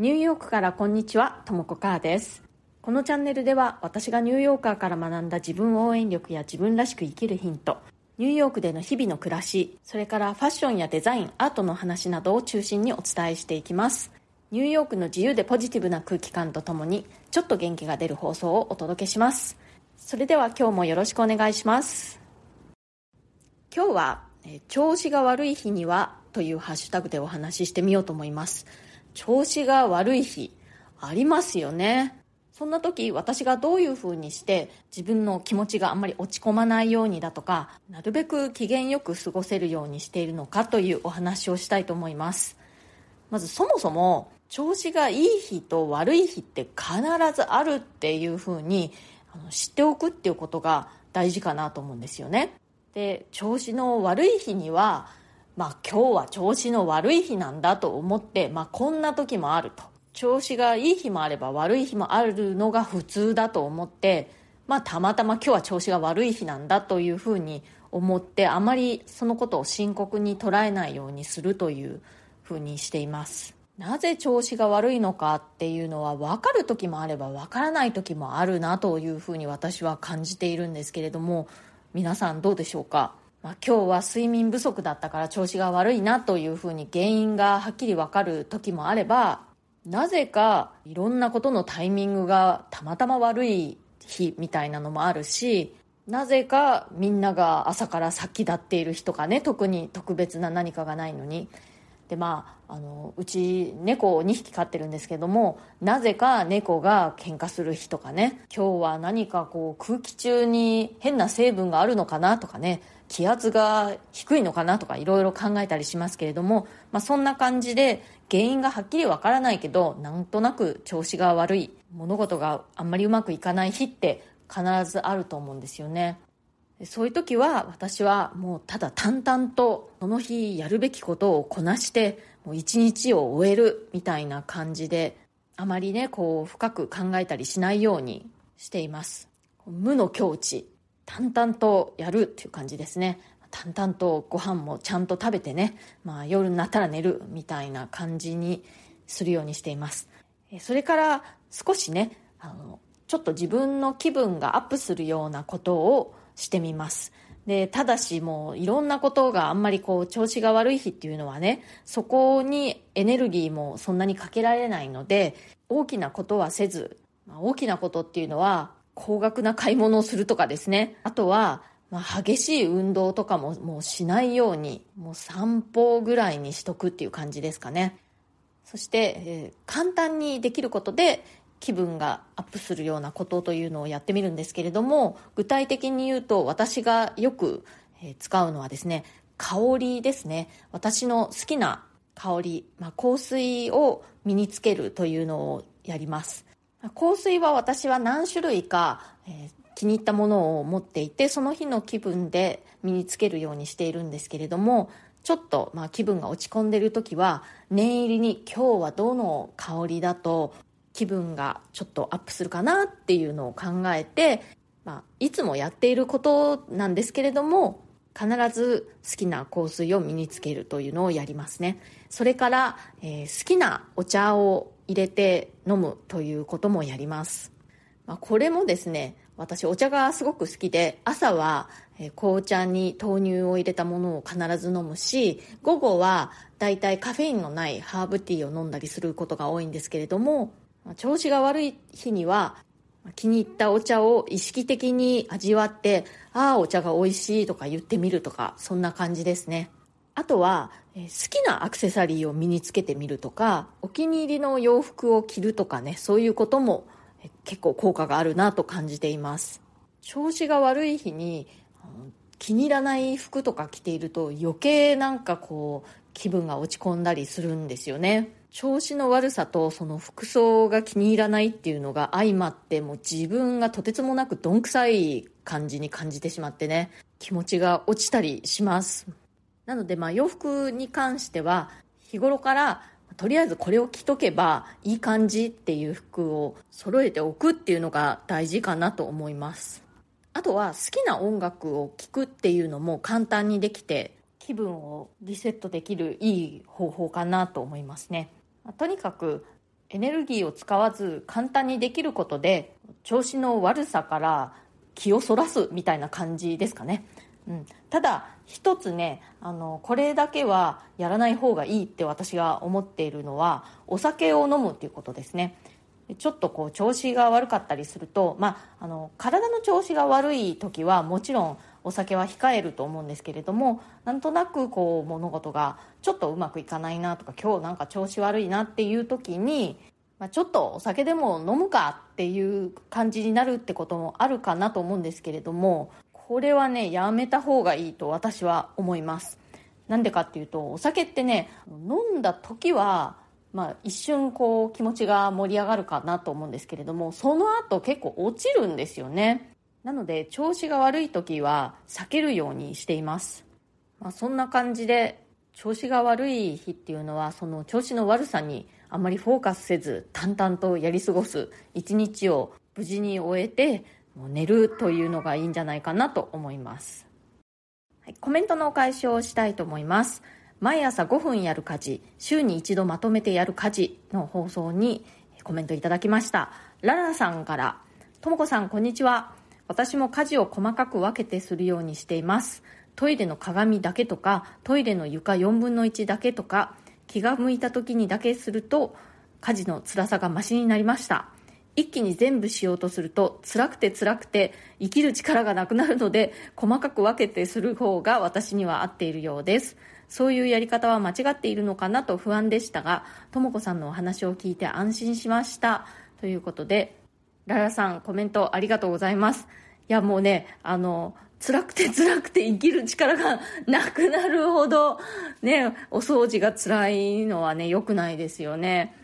ニューヨークからこんにちは、ともこかーです。このチャンネルでは私がニューヨーカーから学んだ自分応援力や自分らしく生きるヒント、ニューヨークでの日々の暮らし、それからファッションやデザイン、アートの話などを中心にお伝えしていきます。ニューヨークの自由でポジティブな空気感とともに、ちょっと元気が出る放送をお届けします。それでは今日もよろしくお願いします。今日は、え調子が悪い日にはというハッシュタグでお話ししてみようと思います。調子が悪い日、ありますよね。そんな時私がどういう風にして自分の気持ちがあんまり落ち込まないようにだとかなるべく機嫌よく過ごせるようにしているのかというお話をしたいと思いますまずそもそも調子がいい日と悪い日って必ずあるっていう風にあの知っておくっていうことが大事かなと思うんですよねで調子の悪い日にはまあ今日は調子の悪い日なんだと思って、まあ、こんな時もあると。調子がいい日もあれば悪い日もあるのが普通だと思って、まあ、たまたま今日は調子が悪い日なんだというふうに思ってあまりそのことを深刻に捉えないようにするというふうにしています。なぜ調子が悪いのかっていうのは分かる時もあれば分からない時もあるなというふうに私は感じているんですけれども皆さんどうでしょうか？まあ、今日は睡眠不足だったから調子が悪いなというふうに原因がはっきりわかる時もあればなぜかいろんなことのタイミングがたまたま悪い日みたいなのもあるしなぜかみんなが朝から先立っている日とかね特に特別な何かがないのにでまああのうち猫を2匹飼ってるんですけどもなぜか猫が喧嘩する日とかね今日は何かこう空気中に変な成分があるのかなとかね気圧が低いのかなとかいろいろ考えたりしますけれども、まあ、そんな感じで原因がはっきりわからないけどなんとなく調子が悪い物事があんまりうまくいかない日って必ずあると思うんですよね。そういう時は私はもうただ淡々とその日やるべきことをこなしてもう一日を終えるみたいな感じであまりねこう深く考えたりしないようにしています。無の境地淡々とやるっていう感じですね。淡々とご飯もちゃんと食べてね、まあ、夜になったら寝るみたいな感じにするようにしています。それから少しねあのちょっと自分の気分がアップするようなことをしてみます。でただしもういろんなことがあんまりこう調子が悪い日っていうのはねそこにエネルギーもそんなにかけられないので大きなことはせず、ま、大きなことっていうのは高額な買い物をするとかですね。あとは、まあ、激しい運動とかももうしないようにもう散歩ぐらいにしとくっていう感じですかね。そして、えー、簡単にできることで気分がアップするようなことというのをやってみるんですけれども具体的に言うと私がよく使うのはですね香りですね。私の好きな香り、まあ、香水を身につけるというのをやります。香水は私は何種類か、えー、気に入ったものを持っていてその日の気分で身につけるようにしているんですけれどもちょっとまあ気分が落ち込んでる時は念入りに今日はどの香りだと気分がちょっとアップするかなっていうのを考えて、まあ、いつもやっていることなんですけれども必ず好きな香水を身につけるというのをやりますね。それから、えー、好きなお茶を入れて飲むということもやります、まあ、これもですね私お茶がすごく好きで朝は紅茶に豆乳を入れたものを必ず飲むし午後はだいたいカフェインのないハーブティーを飲んだりすることが多いんですけれども調子が悪い日には気に入ったお茶を意識的に味わってああお茶が美味しいとか言ってみるとかそんな感じですね。あとは好きなアクセサリーを身につけてみるとかお気に入りの洋服を着るとかねそういうことも結構効果があるなと感じています。調子が悪い日に気に入らない服とか着ていると余計なんかこう気分が落ち込んだりするんですよね。調子の悪さとその服装が気に入らないっていうのが相まってもう自分がとてつもなくどんくさい感じに感じてしまってね。気持ちが落ちたりします。なのでまあ洋服に関しては日頃からとりあえずこれを着とけばいい感じっていう服を揃えておくっていうのが大事かなと思います。あとは好きな音楽を聴くっていうのも簡単にできて気分をリセットできるいい方法かなと思いますね。とにかくエネルギーを使わず簡単にできることで調子の悪さから気をそらすみたいな感じですかね、うん、ただ一つねあのこれだけはやらない方がいいって私が思っているのはお酒を飲むっていうことですね。ちょっとこう調子が悪かったりすると、まあ、あの体の調子が悪い時はもちろんお酒は控えると思うんですけれどもなんとなくこう物事がちょっとうまくいかないなとか今日なんか調子悪いなっていう時に、まあ、ちょっとお酒でも飲むかっていう感じになるってこともあるかなと思うんですけれどもこれはねやめた方がいいと私は思います。なんでかっていうとお酒ってね飲んだ時はまあ、一瞬こう気持ちが盛り上がるかなと思うんですけれどもその後結構落ちるんですよね。なので調子が悪い時は避けるようにしています、まあ、そんな感じで調子が悪い日っていうのはその調子の悪さにあまりフォーカスせず淡々とやり過ごす一日を無事に終えてもう寝るというのがいいんじゃないかなと思います、はい、コメントのお返しをしたいと思います。毎朝5分やる家事週に一度まとめてやる家事の放送にコメントいただきました。ララさんからともこさんこんにちは。私も家事を細かく分けてするようにしていますトイレの鏡だけとかトイレの床4分の1だけとか気が向いた時にだけすると家事の辛さがマシになりました一気に全部しようとすると辛くて辛くて生きる力がなくなるので細かく分けてする方が私には合っているようですそういうやり方は間違っているのかなと不安でしたが、とも子さんのお話を聞いて安心しました。ということで、ララさんコメントありがとうございます。いやもうね、あの、辛くて辛くて生きる力がなくなるほど、ね、お掃除が辛いのはね、良くないですよね。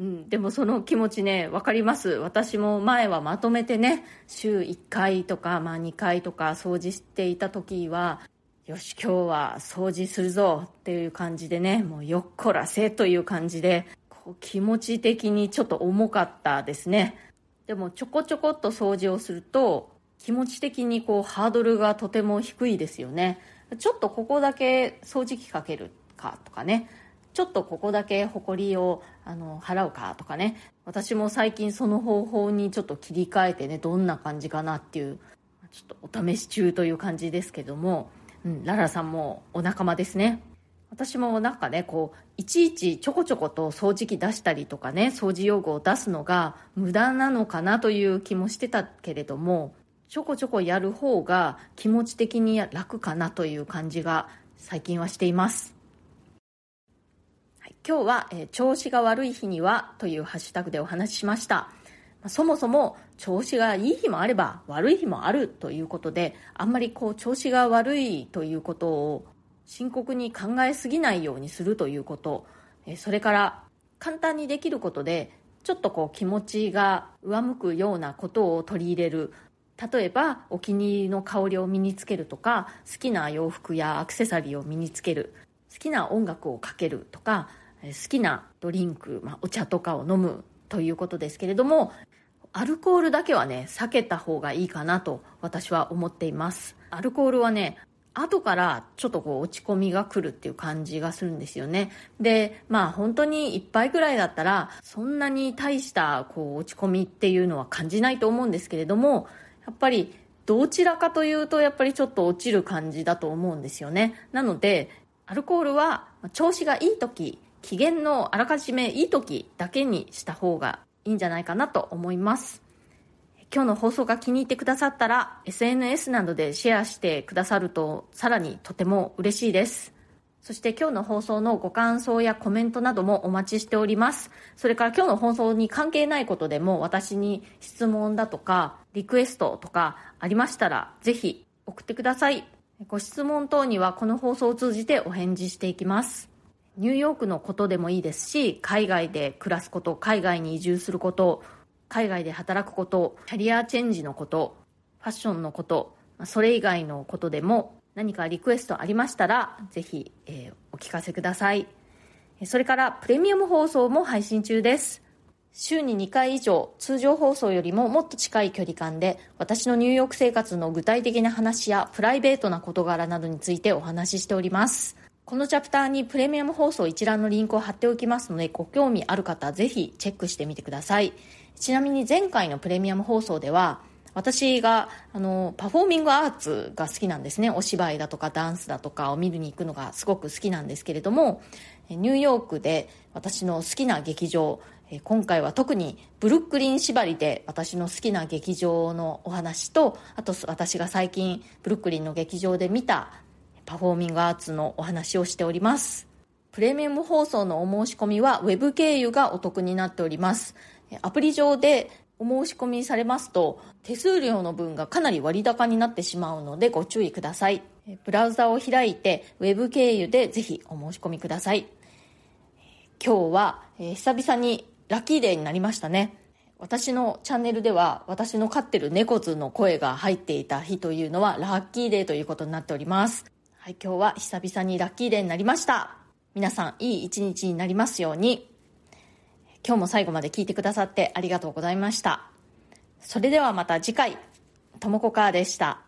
うん、でもその気持ちね、わかります。私も前はまとめてね、週1回とか、まあ2回とか掃除していた時は、よし今日は掃除するぞっていう感じでねもうよっこらせという感じでこう気持ち的にちょっと重かったですねでもちょこちょこっと掃除をすると気持ち的にこうハードルがとても低いですよね。ちょっとここだけ掃除機かけるかとかね。ちょっとここだけほこりをあの払うかとかね。私も最近その方法にちょっと切り替えてねどんな感じかなっていうちょっとお試し中という感じですけども。うん、ララさんもお仲間ですね。私もなんかねこういちいちちょこちょこと掃除機出したりとかね掃除用具を出すのが無駄なのかなという気もしてたけれども。ちょこちょこやる方が気持ち的に楽かなという感じが最近はしています、はい、今日は、えー、調子が悪い日には」というハッシュタグでお話ししました。そもそも調子がいい日もあれば悪い日もあるということであんまりこう調子が悪いということを深刻に考えすぎないようにするということ。それから簡単にできることでちょっとこう気持ちが上向くようなことを取り入れる。例えばお気に入りの香りを身につけるとか好きな洋服やアクセサリーを身につける好きな音楽をかけるとか好きなドリンク、まあ、お茶とかを飲むということですけれどもアルコールだけはね避けた方がいいかなと私は思っています。アルコールはね後からちょっとこう落ち込みが来るっていう感じがするんですよね。でまあ本当に1杯ぐらいだったらそんなに大したこう落ち込みっていうのは感じないと思うんですけれどもやっぱりどちらかというとやっぱりちょっと落ちる感じだと思うんですよね。なのでアルコールは調子がいい時機嫌のあらかじめいい時だけにした方がいいんじゃないかなと思います。今日の放送が気に入ってくださったら SNS などでシェアしてくださるとさらにとても嬉しいです。そして今日の放送のご感想やコメントなどもお待ちしております。それから今日の放送に関係ないことでも私に質問だとかリクエストとかありましたらぜひ送ってください。ご質問等にはこの放送を通じてお返事していきます。ニューヨークのことでもいいですし海外で暮らすこと海外に移住すること海外で働くことキャリアチェンジのことファッションのことそれ以外のことでも何かリクエストありましたらぜひ、えー、お聞かせください。それからプレミアム放送も配信中です。週に2回以上通常放送よりももっと近い距離感で私のニューヨーク生活の具体的な話やプライベートな事柄などについてお話ししておりますこのチャプターにプレミアム放送一覧のリンクを貼っておきますので、ご興味ある方ぜひチェックしてみてください。ちなみに前回のプレミアム放送では、私があのパフォーミングアーツが好きなんですねお芝居だとかダンスだとかを見るに行くのがすごく好きなんですけれどもニューヨークで私の好きな劇場今回は特にブルックリン縛りで私の好きな劇場のお話とあと私が最近ブルックリンの劇場で見たパフォーミングアーツのお話をしております。プレミアム放送のお申し込みは Web 経由がお得になっております。アプリ上でお申し込みされますと手数料の分がかなり割高になってしまうのでご注意ください。ブラウザを開いて Web 経由でぜひお申し込みください。今日は、え久々にラッキーデーになりましたね。私のチャンネルでは私の飼ってる猫図の声が入っていた日というのはラッキーデーということになっております。はい今日は久々にラッキーデーになりました。皆さんいい一日になりますように。今日も最後まで聞いてくださってありがとうございました。それではまた次回、ともこかーでした。